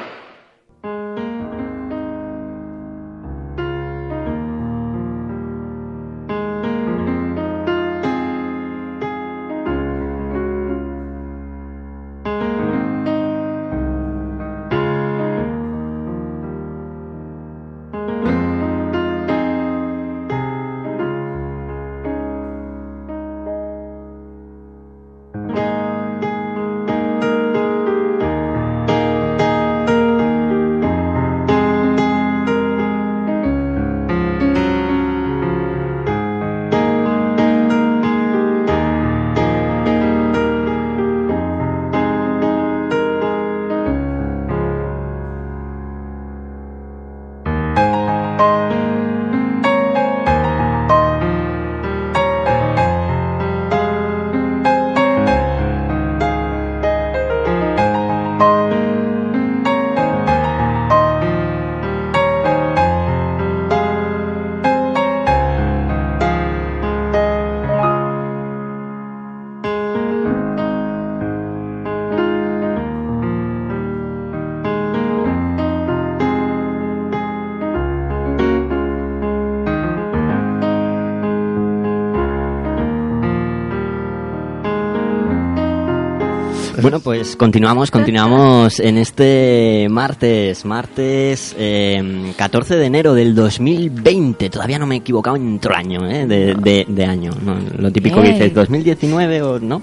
Bueno, pues continuamos, continuamos en este martes, martes eh, 14 de enero del 2020. Todavía no me he equivocado en otro año, ¿eh? de, de- de año. ¿no? Lo típico que dices, 2019 o no,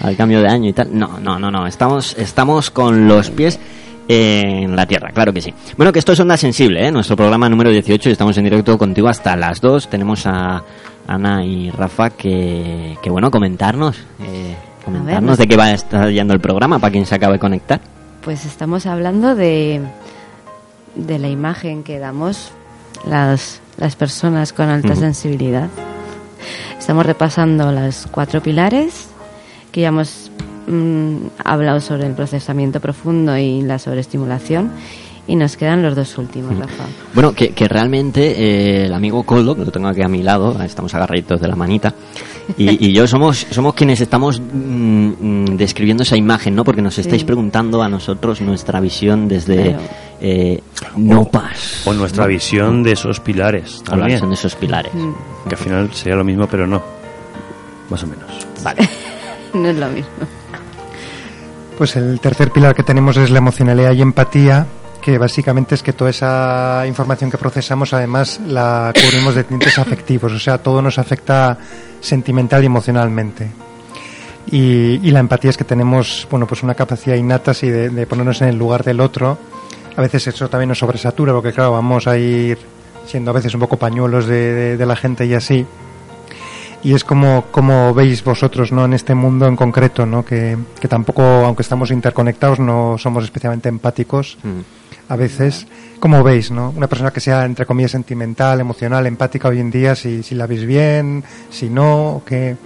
al cambio de año y tal. No, no, no, no. Estamos, estamos con los pies en la tierra, claro que sí. Bueno, que esto es Onda Sensible, ¿eh? nuestro programa número 18 y estamos en directo contigo hasta las 2. Tenemos a Ana y Rafa que, que bueno, comentarnos. Eh, comentarnos nos- de qué va a estar yendo el programa para quien se acabe de conectar. Pues estamos hablando de, de la imagen que damos las, las personas con alta sensibilidad. Estamos repasando los cuatro pilares que ya hemos mm, hablado sobre el procesamiento profundo y la sobreestimulación y nos quedan los dos últimos, Rafa. Bueno, que, que realmente eh, el amigo Coldo, que lo tengo aquí a mi lado, estamos agarraditos de la manita, y, y yo somos, somos quienes estamos mm, mm, describiendo esa imagen, ¿no? Porque nos estáis Sí. preguntando a nosotros nuestra visión desde Claro. eh, no paz. O nuestra visión de esos pilares O la también. visión de esos pilares. Mm, Que al final sería lo mismo, pero no. Más o menos. Vale. no es lo mismo. Pues el tercer pilar que tenemos es la emocionalidad y empatía, que básicamente es que toda esa información que procesamos además la cubrimos de tintes afectivos, o sea, todo nos afecta sentimental y emocionalmente. Y, la empatía es que tenemos, bueno, pues una capacidad innata así de, ponernos en el lugar del otro. A veces eso también nos sobresatura, porque claro, vamos a ir siendo a veces un poco pañuelos de, la gente y así. Y es como, como veis vosotros, ¿no? En este mundo en concreto, ¿no? Que, que tampoco, aunque estamos interconectados, no somos especialmente empáticos Mm. A veces. ¿Cómo veis, no? Una persona que sea, entre comillas, sentimental, emocional, empática hoy en día, si, si la veis bien, si no, o qué.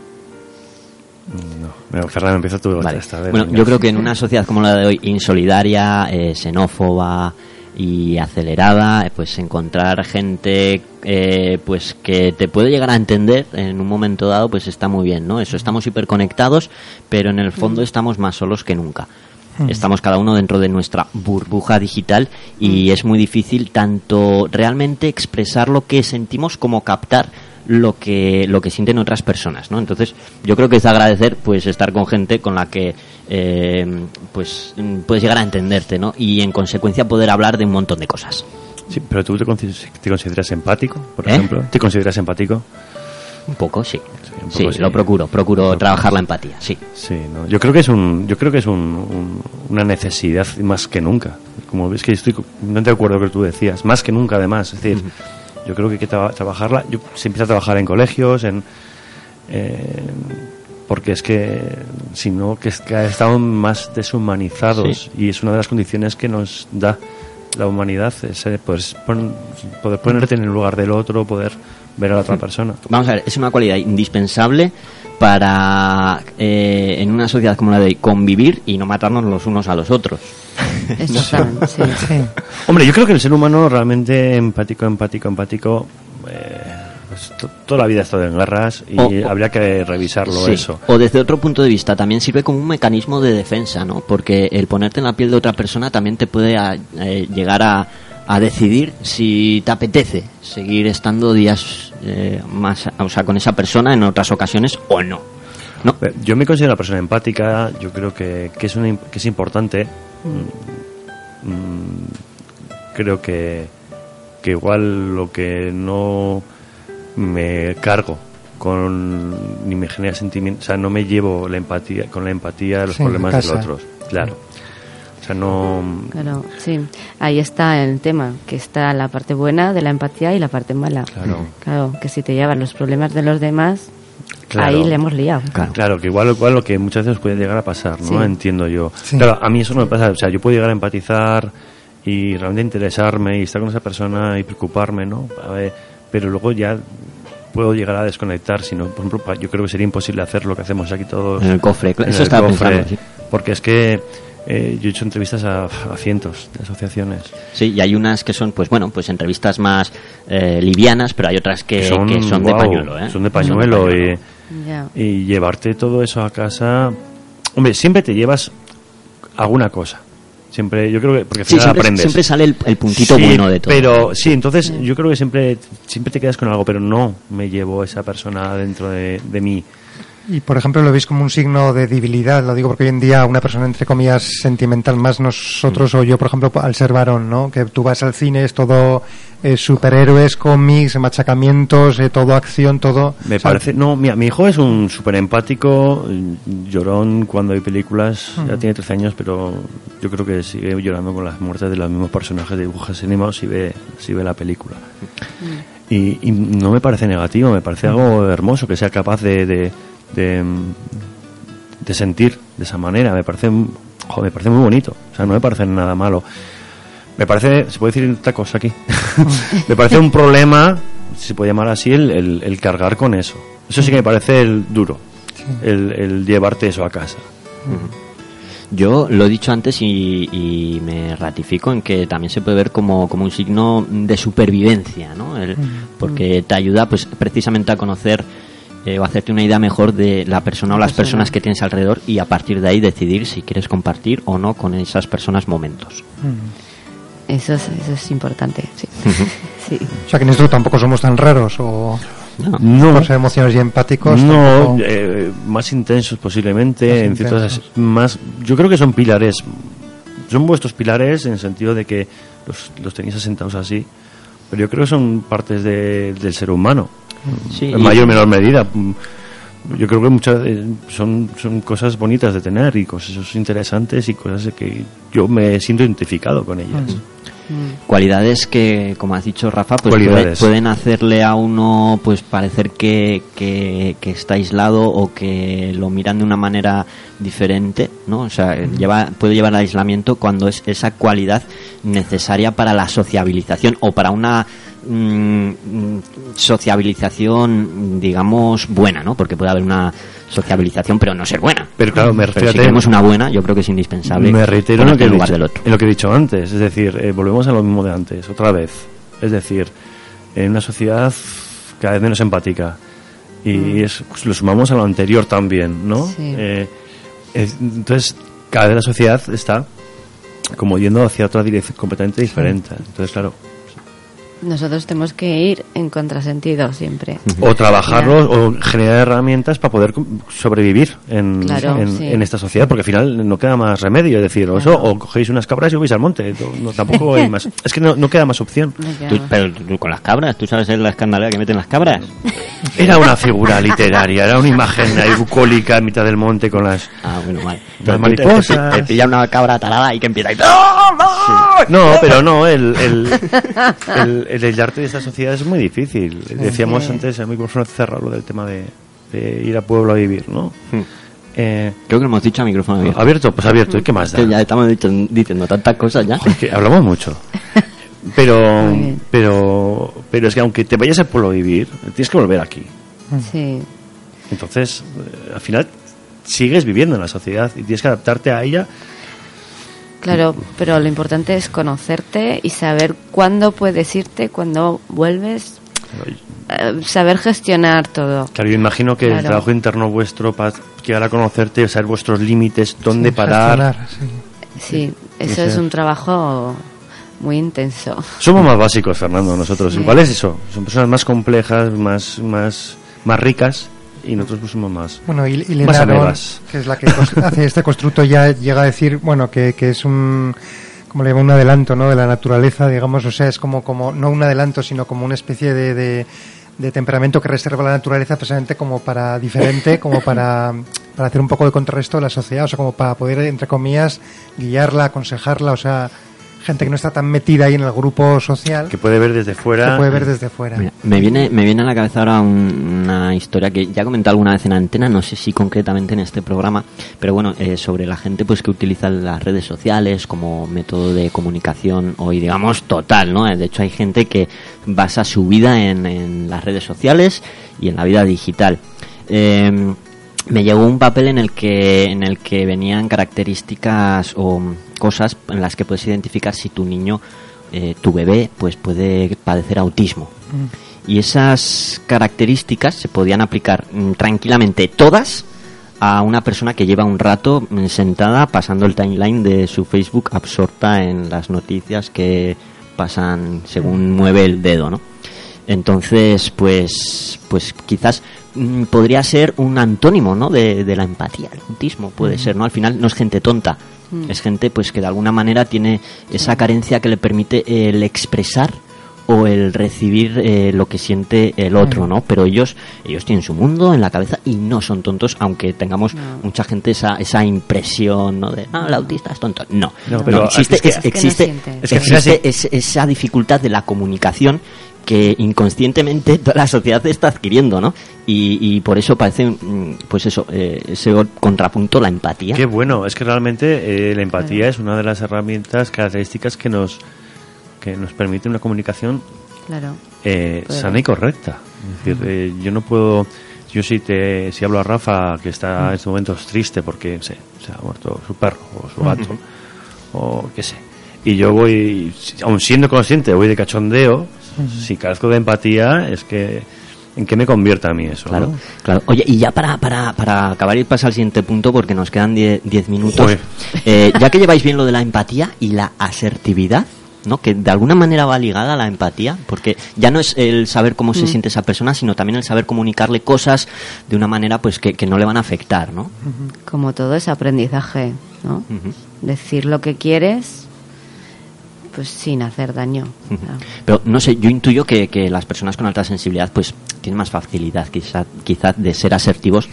No. Bueno, Fernando, empieza tú Vale. esta vez. Bueno, venga. yo creo que en una sociedad como la de hoy, insolidaria, eh, xenófoba y acelerada, eh, pues encontrar gente eh, pues que te puede llegar a entender en un momento dado, pues está muy bien, ¿no? Eso, estamos hiperconectados, pero en el fondo estamos más solos que nunca. Estamos cada uno dentro de nuestra burbuja digital y es muy difícil tanto realmente expresar lo que sentimos como captar lo que lo que sienten otras personas, ¿no? Entonces, yo creo que es de agradecer pues estar con gente con la que eh, pues mm, puedes llegar a entenderte, ¿no? Y en consecuencia poder hablar de un montón de cosas. Sí, pero tú te consideras empático, por ¿Eh? ejemplo. ¿Te consideras empático? Un poco, sí. Sí, lo procuro, procuro trabajar la empatía, sí. Sí, ¿no? Yo creo que es un, yo creo que es un, un- una necesidad más que nunca. Como ves que estoy no te acuerdo lo que tú decías, más que nunca además. Es decir, yo creo que hay que traba- trabajarla. Yo se empieza a trabajar en colegios, en eh, porque es que si no que, es que estamos más deshumanizados y es una de las condiciones que nos da la humanidad, es eh, pues, pon- poder ponerte en el lugar del otro, poder ver a la otra persona. Vamos a ver, es una cualidad indispensable para eh, en una sociedad como la de hoy convivir y no matarnos los unos a los otros. Exactamente, sí. Sí. Hombre, yo creo que el ser humano realmente empático, empático, empático, eh, pues, to- toda la vida ha estado en guerras y O- o- habría que revisarlo Sí, eso. O desde otro punto de vista, también sirve como un mecanismo de defensa, ¿no? Porque el ponerte en la piel de otra persona también te puede a- eh, llegar a, a decidir si te apetece seguir estando días eh, más, o sea, con esa persona en otras ocasiones o no. ¿No? Eh, Yo me considero una persona empática, yo creo que, que es, una, que es importante. Mm, creo que, que igual lo que no me cargo con ni me genera sentimiento, o sea, no me llevo la empatía con la empatía de los Sí, problemas de los otros, claro. O sea, no Claro, sí. Ahí está el tema, que está la parte buena de la empatía y la parte mala. Claro. Claro, que si te llevan los problemas de los demás, Claro. ahí le hemos liado. Claro. que igual, igual lo que muchas veces puede llegar a pasar, ¿no? Sí. Entiendo yo. Sí. Claro, a mí eso no me pasa. O sea, yo puedo llegar a empatizar y realmente interesarme y estar con esa persona y preocuparme, ¿no? A ver, pero luego ya puedo llegar a desconectar, si no, por ejemplo, yo creo que sería imposible hacer lo que hacemos aquí todos. En el cofre, claro, en eso el estaba cofre, pensando, sí. Porque es que eh, yo he hecho entrevistas a, a cientos de asociaciones. Sí, y hay unas que son, pues bueno, pues entrevistas más eh, livianas, pero hay otras que, que son, de pañuelo, ¿eh? Son de pañuelo, pañuelo. y... Llevarte todo eso a casa hombre siempre te llevas alguna cosa siempre yo creo que porque al Sí, final siempre, aprendes siempre sale el, el puntito Sí, bueno de todo. pero sí entonces yo creo que siempre siempre te quedas con algo pero no me llevo esa persona dentro de, de mí Y por ejemplo, lo veis como un signo de debilidad, lo digo porque hoy en día una persona entre comillas sentimental, más nosotros o yo, por ejemplo, al ser varón, ¿no? Que tú vas al cine, es todo eh, superhéroes, cómics, machacamientos, eh, todo acción, todo. me parece no mira, mi hijo es un súper empático llorón cuando hay películas ya tiene 13 años pero yo creo que sigue llorando con las muertes de los mismos personajes de dibujos animados si ve si ve la película. Y, y no me parece negativo, me parece algo hermoso que sea capaz de, de, de, de sentir de esa manera, me parece, me parece muy bonito, o sea, no me parece nada malo. Me parece, se puede decir otra cosa aquí, me parece un problema, si se puede llamar así, el, el, el cargar con eso. Eso sí que me parece el duro, el, el llevarte eso a casa. Yo lo he dicho antes y, y me ratifico en que también se puede ver como, como un signo de supervivencia, ¿no? El- porque te ayuda pues precisamente a conocer eh, o hacerte una idea mejor de la persona o las persona. personas que tienes alrededor y a partir de ahí decidir si quieres compartir o no con esas personas momentos. Eso es, eso es importante, sí. sí. O sea, que en esto tampoco somos tan raros o No. No, por ser emociones y empáticos. No, tampoco- eh, más intensos posiblemente, Más en ciertas más. Yo creo que son pilares, son vuestros pilares en el sentido de que los, los tenéis asentados así. Pero yo creo que son partes de- del ser humano, Sí, en mayor o menor medida. Mm, Yo creo que muchas eh, son, son cosas bonitas de tener y cosas interesantes y cosas que yo me siento identificado con ellas. cualidades que, como has dicho Rafa, pues puede- pueden hacerle a uno pues parecer que, que, que está aislado o que lo miran de una manera diferente, ¿no? O sea, lleva, puede llevar al aislamiento cuando es esa cualidad necesaria para la sociabilización o para una mm, mm, sociabilización, digamos, buena, ¿no? Porque puede haber una sociabilización, pero no ser buena. Pero claro, me Pero si refiero queremos una buena, yo creo que es indispensable. Me reitero en lo, que he dicho, del otro. en lo que he dicho antes, es decir, eh, volvemos a lo mismo de antes, otra vez. Es decir, en una sociedad cada vez menos empática. Y es, pues, lo sumamos a lo anterior también, ¿no? Sí. Eh, es- entonces, cada vez la sociedad está como yendo hacia otra dirección completamente diferente. Entonces, claro, Nosotros tenemos que ir en contrasentido siempre. o trabajarlo o generar herramientas para poder sobrevivir en, Claro, en, sí. en esta sociedad, porque al final no queda más remedio. Es decir, o eso, o cogéis unas cabras y os vais al monte. No, tampoco hay más. Es que no, no queda más opción. No queda Tú- más. pero tú con las cabras, ¿tú sabes la escandalera que meten las cabras? Era una figura literaria, era una imagen ahí bucólica en mitad del monte con las. Ah, bueno, mal. Las tú te- mariposas. Te, te pilla una cabra tarada y que empieza ahí. No, pero no, el, el, el, el aislarte de esta sociedad es muy difícil. Decíamos Sí. antes, a mí por cerrado lo del tema de, de ir a pueblo a vivir, ¿no? Hmm. Eh, Creo que lo hemos dicho a micrófono abierto. abierto, pues abierto, ¿y qué más da? Que ya estamos dicho- diciendo tantas cosas ya. Es que hablamos mucho. Pero, pero, pero es que aunque te vayas al pueblo a vivir, tienes que volver aquí. Sí. Entonces, eh, al final, sigues viviendo en la sociedad y tienes que adaptarte a ella. Claro, pero lo importante es conocerte y saber cuándo puedes irte, cuándo vuelves, eh, saber gestionar todo. Claro, yo imagino que el trabajo interno vuestro para llegar a conocerte, saber vuestros límites, dónde Sí, parar. gestionar, sí. Sí, eso es un trabajo muy intenso. Somos más básicos, Fernando, nosotros. Sí. Igual es eso. Son personas más complejas, más, más, más ricas y nosotros somos más. Bueno, y, Lena que es la que hace este constructo, ya llega a decir, bueno, que, que es un, como le llamo, un adelanto, ¿no? De la naturaleza, digamos, o sea, es como, como, no un adelanto, sino como una especie de, de, de temperamento que reserva la naturaleza precisamente como para diferente, como para, para hacer un poco de contrarresto de la sociedad, o sea, como para poder, entre comillas, guiarla, aconsejarla, o sea, gente que no está tan metida ahí en el grupo social, Que puede ver desde fuera. que puede ver desde fuera. Mira, me viene, me viene a la cabeza ahora un- una historia que ya he comentado alguna vez en antena, no sé si concretamente en este programa, pero bueno, eh, sobre la gente pues que utiliza las redes sociales como método de comunicación hoy, digamos, total, ¿no? De hecho hay gente que basa su vida en, en las redes sociales y en la vida digital. Eh, me llegó un papel en el que en el que venían características o cosas en las que puedes identificar si tu niño eh, tu bebé pues puede padecer autismo y esas características se podían aplicar mm, tranquilamente todas a una persona que lleva un rato mm, sentada pasando el timeline de su Facebook absorta en las noticias que pasan según mueve el dedo, ¿no? Entonces, pues, pues quizás mm, podría ser un antónimo, ¿no? De, de la empatía, el autismo puede ser, ¿no? Al final no es gente tonta, es gente, pues, que de alguna manera tiene esa carencia que le permite el expresar o el recibir eh, lo que siente el otro, ¿no? Pero ellos, ellos tienen su mundo en la cabeza y no son tontos, aunque tengamos mucha gente esa, esa impresión, ¿no? De, no, el autista es tonto. No, No, pero existe, es que- es- Es que no existe, siente. Es que existe es- esa dificultad de la comunicación que inconscientemente toda la sociedad está adquiriendo, ¿no? Y, y por eso parece, mm, pues eso, eh, ese contrapunto, la empatía. Qué bueno, es que realmente eh, la empatía es una de las herramientas características que nos que nos permite una comunicación Claro. eh, sana y correcta. Es decir, eh, yo no puedo, yo si te, si hablo a Rafa que está en estos momentos triste porque no sé, se ha muerto su perro o su gato o qué sé, y yo voy, aun siendo consciente, voy de cachondeo, si carezco de empatía es que en qué me convierte a mí eso. Claro, ¿no? claro. Oye, y ya para, para, para acabar y pasar al siguiente punto, porque nos quedan 10 10 minutos, eh, ya que lleváis bien lo de la empatía y la asertividad, ¿no? que de alguna manera va ligada a la empatía, porque ya no es el saber cómo se siente esa persona, sino también el saber comunicarle cosas de una manera pues que, que no le van a afectar, ¿no? Como todo es aprendizaje, ¿no? Decir lo que quieres pues sin hacer daño. Pero no sé, yo intuyo que, que las personas con alta sensibilidad pues tienen más facilidad quizá, quizá de ser asertivos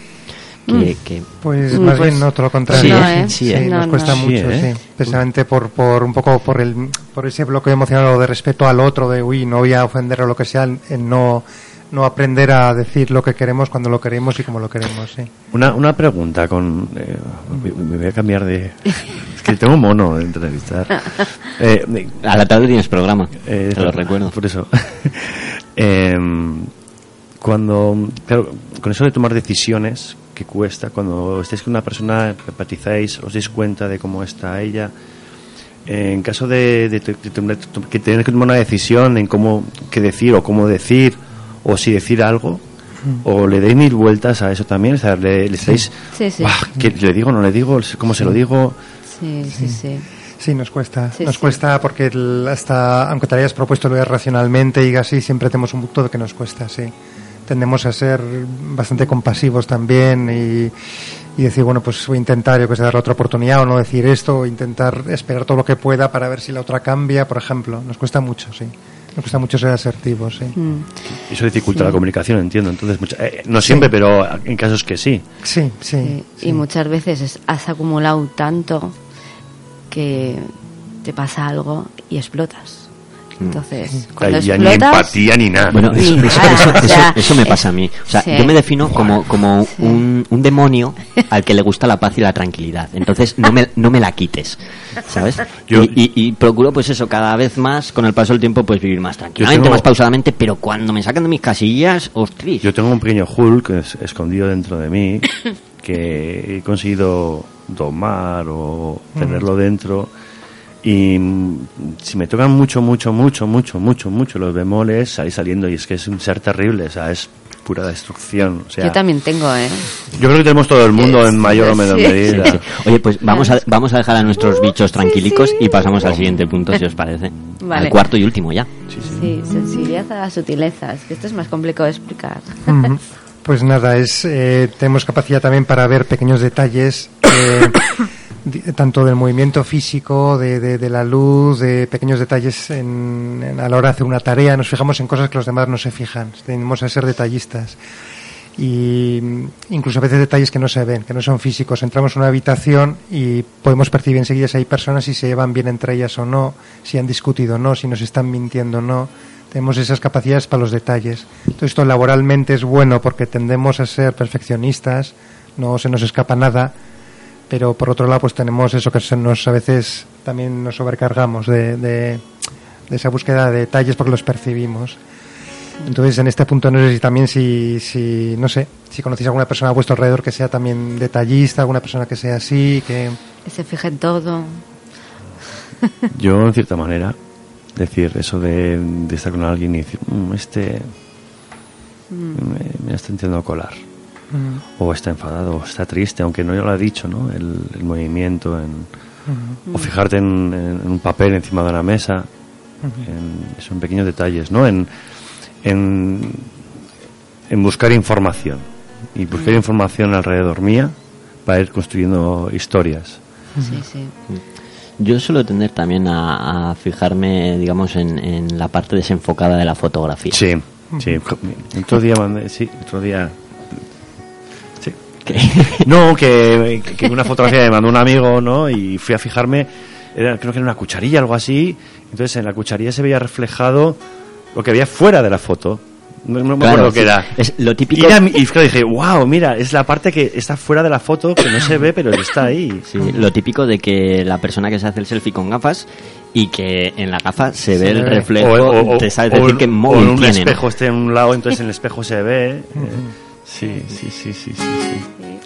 que... que- Pues Mm, más pues bien no, todo lo contrario. Sí, no, ¿eh? ¿eh? Sí, ¿eh? nos No, cuesta no. mucho, Sí, ¿eh? sí. Precisamente por, por un poco por el por ese bloqueo emocional o de respeto al otro, de uy, no voy a ofender o lo que sea, en no no aprender a decir lo que queremos cuando lo queremos y como lo queremos, sí. Una, una pregunta con... eh, me- voy a cambiar de... Es que tengo mono de entrevistar. Eh, A la tarde tienes programa, Eh, te lo recuerdo. Por eso. Em, cuando, claro, con eso de tomar decisiones, que cuesta, cuando estéis con una persona, empatizáis, os dais cuenta de cómo está ella, en caso de, de- de- de que tener que tomar una decisión en cómo qué decir o cómo decir, o si decir algo, o le dais mil vueltas a eso también, o sea, le, le estáis, Sí, sí. "Buah, ¿qué le digo, no le digo, cómo se lo digo? Sí, sí, sí. Sí, nos cuesta. Sí, nos sí. cuesta porque el- hasta, aunque te hayas propuesto lo veas racionalmente y así, siempre tenemos un punto de que nos cuesta, sí. Tendemos a ser bastante compasivos también y, y decir, bueno, pues voy a intentar, yo que sé, dar otra oportunidad o no decir esto, o intentar esperar todo lo que pueda para ver si la otra cambia, por ejemplo. Nos cuesta mucho, sí. Nos cuesta mucho ser asertivos, sí. Mm. Eso dificulta Sí. la comunicación, entiendo. Entonces, mucha- eh, no siempre, pero en casos que sí. Sí, sí. Sí, Y muchas veces es- has acumulado tanto que te pasa algo y explotas. Entonces, cuando ya ni explotas, empatía ni nada. Bueno, eso, Ni eso- nada, eso- o sea, eso- eso me pasa a mí. O sea, sí. yo me defino como, como un, un demonio al que le gusta la paz y la tranquilidad. Entonces, no me, no me la quites, ¿sabes? Yo- y, y- y procuro, pues eso, cada vez más, con el paso del tiempo, pues vivir más tranquilamente, tengo- más pausadamente, pero cuando me sacan de mis casillas, ostras. Yo tengo un pequeño Hulk es- escondido dentro de mí que he conseguido domar o tenerlo dentro. Y mm, si me tocan mucho, mucho, mucho, mucho, mucho, mucho los bemoles, salí saliendo y es que es un ser terrible, o sea, es pura destrucción. O sea, yo también tengo, ¿eh? yo creo que tenemos todo el mundo en mayor o menor Sí. Medida. sí. Oye, pues vamos a, vamos a dejar a nuestros bichos tranquilicos y pasamos al siguiente punto, si os parece. Vale. Al cuarto y último ya. Sí, sensibilidad a las sutilezas, que esto es más complicado de explicar. Pues nada, es eh, tenemos capacidad también para ver pequeños detalles, eh, tanto del movimiento físico, de, de- la luz, de pequeños detalles en, en- a la hora de hacer una tarea. Nos fijamos en cosas que los demás no se fijan. Tenemos a ser detallistas. Y mm, incluso a veces detalles que no se ven, que no son físicos. Entramos en una habitación y podemos percibir enseguida si hay personas, si se llevan bien entre ellas o no, si han discutido o no, si nos están mintiendo o no. Tenemos esas capacidades para los detalles. Entonces esto laboralmente es bueno porque tendemos a ser perfeccionistas, no se nos escapa nada, pero por otro lado pues tenemos eso que se nos a veces también nos sobrecargamos de, de, de esa búsqueda de detalles porque los percibimos. Entonces, en este punto no sé si también si, si no sé, si conocéis a alguna persona a vuestro alrededor que sea también detallista, alguna persona que sea así, que Que se fije en todo. Yo, en cierta manera, decir eso de, de estar con alguien y decir, "Mm, este me, me está intentando colar. O está enfadado, o está triste, aunque no lo ha dicho, ¿no? El, el movimiento, en, o fijarte en, un papel encima de una mesa, en, son pequeños detalles, ¿no? En, en, en buscar información. Y buscar información alrededor mía para ir construyendo historias. Sí, sí. Yo suelo tender también a, a fijarme, digamos, en, en la parte desenfocada de la fotografía. Sí, sí. Otro día mandé, sí, otro día. No, que, que una fotografía me mandó un amigo, ¿no? Y fui a fijarme, era, creo que era una cucharilla, algo así. Entonces en la cucharilla se veía reflejado lo que había fuera de la foto. No, no me Claro, acuerdo qué sí. era. Es lo típico- Y, era y claro, dije, wow, mira, es la parte que está fuera de la foto, que no se ve, pero está ahí. Sí, lo típico de que la persona que se hace el selfie con gafas y que en la gafa se, ve el reflejo, O- o- te sabes o- decir o- qué o móvil en un espejo esté en un lado, entonces en el espejo se ve. eh, sí, sí, sí, sí, sí, sí.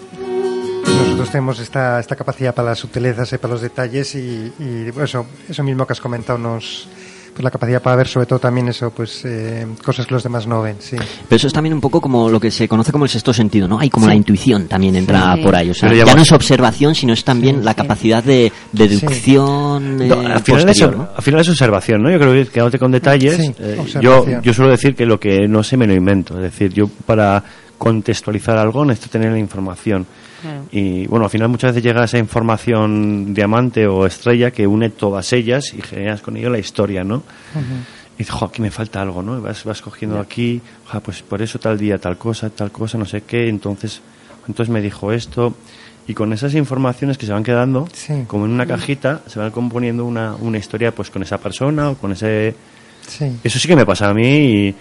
nosotros tenemos esta, esta capacidad para las sutilezas y para los detalles y, y eso, eso mismo que has comentado nos pues la capacidad para ver sobre todo también eso pues eh, cosas que los demás no ven sí Pero eso es también un poco como lo que se conoce como el sexto sentido, ¿no? Hay como la intuición también entra Sí. por ahí. O sea, ya no es observación, sino es también la sí. capacidad de deducción No, eh, al, final es, posterior, ¿no? al final es observación, ¿no? Yo creo que quedándote con detalles. Sí, eh, yo, yo suelo decir que lo que no sé me lo invento. Es decir, yo para contextualizar algo, necesito tener la información. Claro. Y bueno, al final muchas veces llega esa información diamante o estrella que une todas ellas y generas con ello la historia, ¿no? Y dices, jo, aquí me falta algo, ¿no? Y vas, vas cogiendo aquí, "Ja, pues por eso tal día tal cosa, tal cosa, no sé qué, entonces, entonces me dijo esto. Y con esas informaciones que se van quedando, Sí. como en una cajita, se van componiendo una, una historia pues con esa persona o con ese... Sí. Eso sí que me pasa a mí y...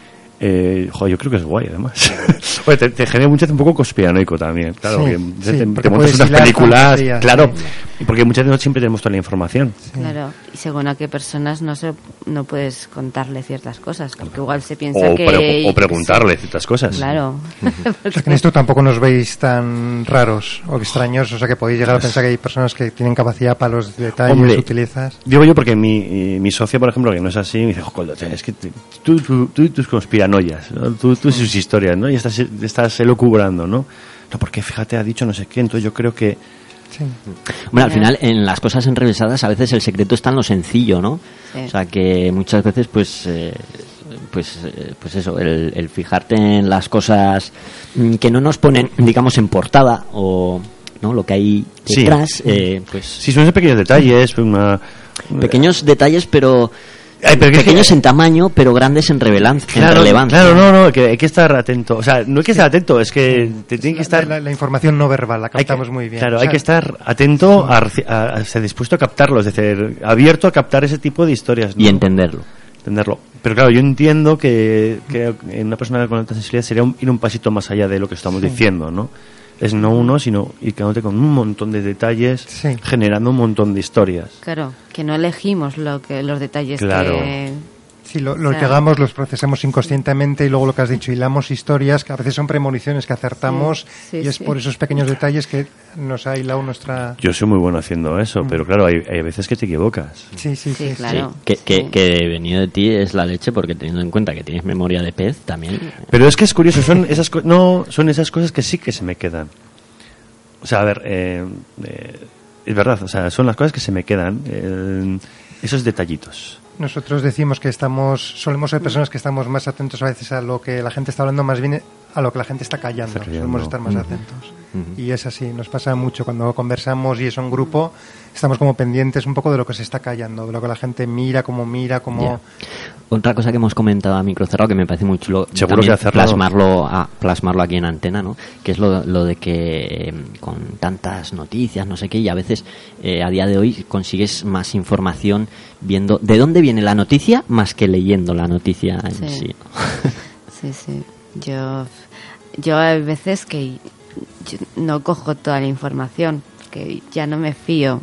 Eh, jo, yo creo que es guay, además. Oye, te, te genera muchas veces un poco conspiranoico también. Claro, Sí, que sí, te, te montas unas películas. fantasías, Claro, sí. porque muchas veces no siempre tenemos toda la información. Claro, y según a qué personas no se, no puedes contarle ciertas cosas, porque igual se piensa O, que... pre- o preguntarle ciertas cosas. Claro. O sea, que en esto tampoco nos veis tan raros o extraños, o sea que podéis llegar a pensar que hay personas que tienen capacidad para los detalles, Hombre, sutilezas. Digo yo porque mi, eh, mi socio, por ejemplo, que no es así, me dice, "Jo, es que te- tú, tú, tú y tus conspiranoias, ¿no? tú, tú y sus historias, ¿no? Y estás, estás elucubrando, ¿no? No, porque fíjate, ha dicho no sé qué, entonces yo creo que... Sí. Bueno, al final en las cosas enrevesadas a veces el secreto está en lo sencillo, ¿no? Sí. O sea que muchas veces pues eh, pues eh, pues eso, el, el fijarte en las cosas mm, que no nos ponen digamos en portada o no lo que hay Sí. detrás, eh, pues Si son esos pequeños detalles, una... pequeños detalles pero Ay, pero que- pequeños en tamaño pero grandes en, en Claro, relevancia. claro, no, no, que hay que estar atento. O sea, no hay que estar atento, es que te tiene que La, estar... la- la información no verbal la hay que- captamos muy bien. Claro, O hay que estar atento, a, reci- a- a estar dispuesto a captarlo, es decir, abierto a captar ese tipo de historias. ¿no? y entenderlo. entenderlo. Pero claro, yo entiendo que, que en una persona con alta sensibilidad sería un- ir un pasito más allá de lo que estamos diciendo, ¿no? Es no uno, sino ir quedándote con un montón de detalles, Sí. generando un montón de historias. Claro, que no elegimos lo que los detalles Claro. que... Sí, lo, lo que hagamos los procesamos inconscientemente y luego lo que has dicho, hilamos historias que a veces son premoniciones que acertamos Sí, y es sí. por esos pequeños detalles que nos ha hilado nuestra... Yo soy muy bueno haciendo eso, pero claro, hay, hay veces que te equivocas. Sí, sí, sí. Sí, claro. Sí, que, que, venido de ti es la leche porque teniendo en cuenta que tienes memoria de pez también Pero es que es curioso, son esas, co- no, son esas cosas que sí que se me quedan. O sea, a ver, eh, eh, es verdad, o sea, son las cosas que se me quedan, eh, esos detallitos. Nosotros decimos que estamos, solemos ser personas que estamos más atentos a veces a lo que la gente está hablando, más bien a lo que la gente está callando. Está callando. Solemos estar más atentos. Y es así, nos pasa mucho cuando conversamos y es un grupo, estamos como pendientes un poco de lo que se está callando, de lo que la gente mira, cómo mira, cómo... Otra cosa que hemos comentado a micro cerrado que me parece muy chulo Seguro que plasmarlo, a, plasmarlo aquí en antena, ¿no? Que es lo, lo de que eh, con tantas noticias, no sé qué, y a veces eh, a día de hoy consigues más información viendo de dónde viene la noticia más que leyendo la noticia en sí. Sí. Sí, sí. Yo, yo hay veces que yo no cojo toda la información, que ya no me fío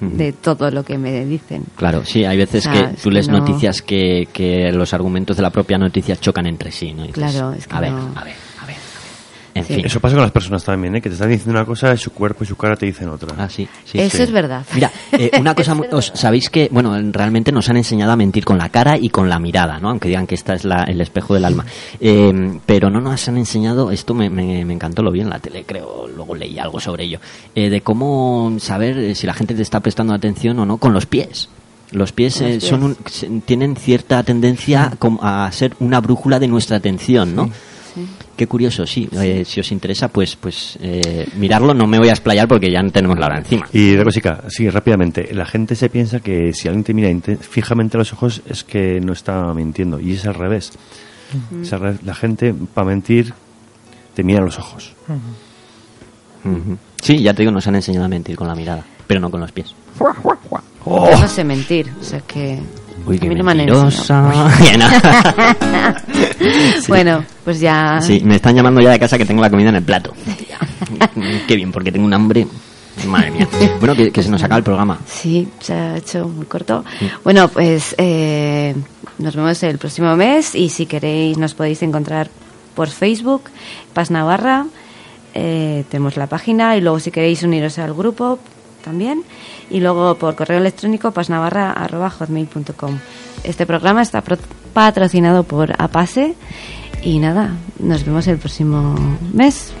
de todo lo que me dicen. Claro, sí, hay veces O sea, que tú lees no- noticias que, que los argumentos de la propia noticia chocan entre sí, ¿no? Dices, Claro, es que a ver, no- a ver, a ver, a ver. En Sí. fin. Eso pasa con las personas también, ¿eh? que te están diciendo una cosa y su cuerpo y su cara te dicen otra. Ah, sí, sí, Eso sí. es verdad. Mira, eh, una cosa, muy- os, sabéis que, bueno, realmente nos han enseñado a mentir con la cara y con la mirada, ¿no? Aunque digan que esta es la- el espejo del alma. Eh, pero no nos han enseñado, esto me, me- me encantó, lo vi en la tele, creo, luego leí algo sobre ello, eh, de cómo saber si la gente te está prestando atención o no con los pies. Los pies, eh, son un- se- tienen cierta tendencia a ser una brújula de nuestra atención, ¿no? Qué curioso, sí. Eh, si os interesa, pues, pues eh, mirarlo. No me voy a explayar porque ya no tenemos la hora encima. Y de cosica, sí, rápidamente. La gente se piensa que si alguien te mira fijamente a los ojos es que no está mintiendo. Y es al revés. Es al revés. La gente, para mentir, te mira a los ojos. Sí, ya te digo, nos han enseñado a mentir con la mirada, pero no con los pies. Yo no sé mentir, o sea que... Uy, qué no mentirosa. Sí. Bueno, pues ya... Sí, me están llamando ya de casa que tengo la comida en el plato. qué bien, porque tengo un hambre. Madre mía. Bueno, que, que se nos acaba el programa. Sí, se ha hecho muy corto. Bueno, pues eh, nos vemos el próximo mes y si queréis nos podéis encontrar por Facebook, Paz Navarra. Eh, tenemos la página y luego si queréis uniros al grupo también. Y luego por correo electrónico pasnavarra.hotmail.com. Este programa está patrocinado por APASE. Y nada, nos vemos el próximo mes.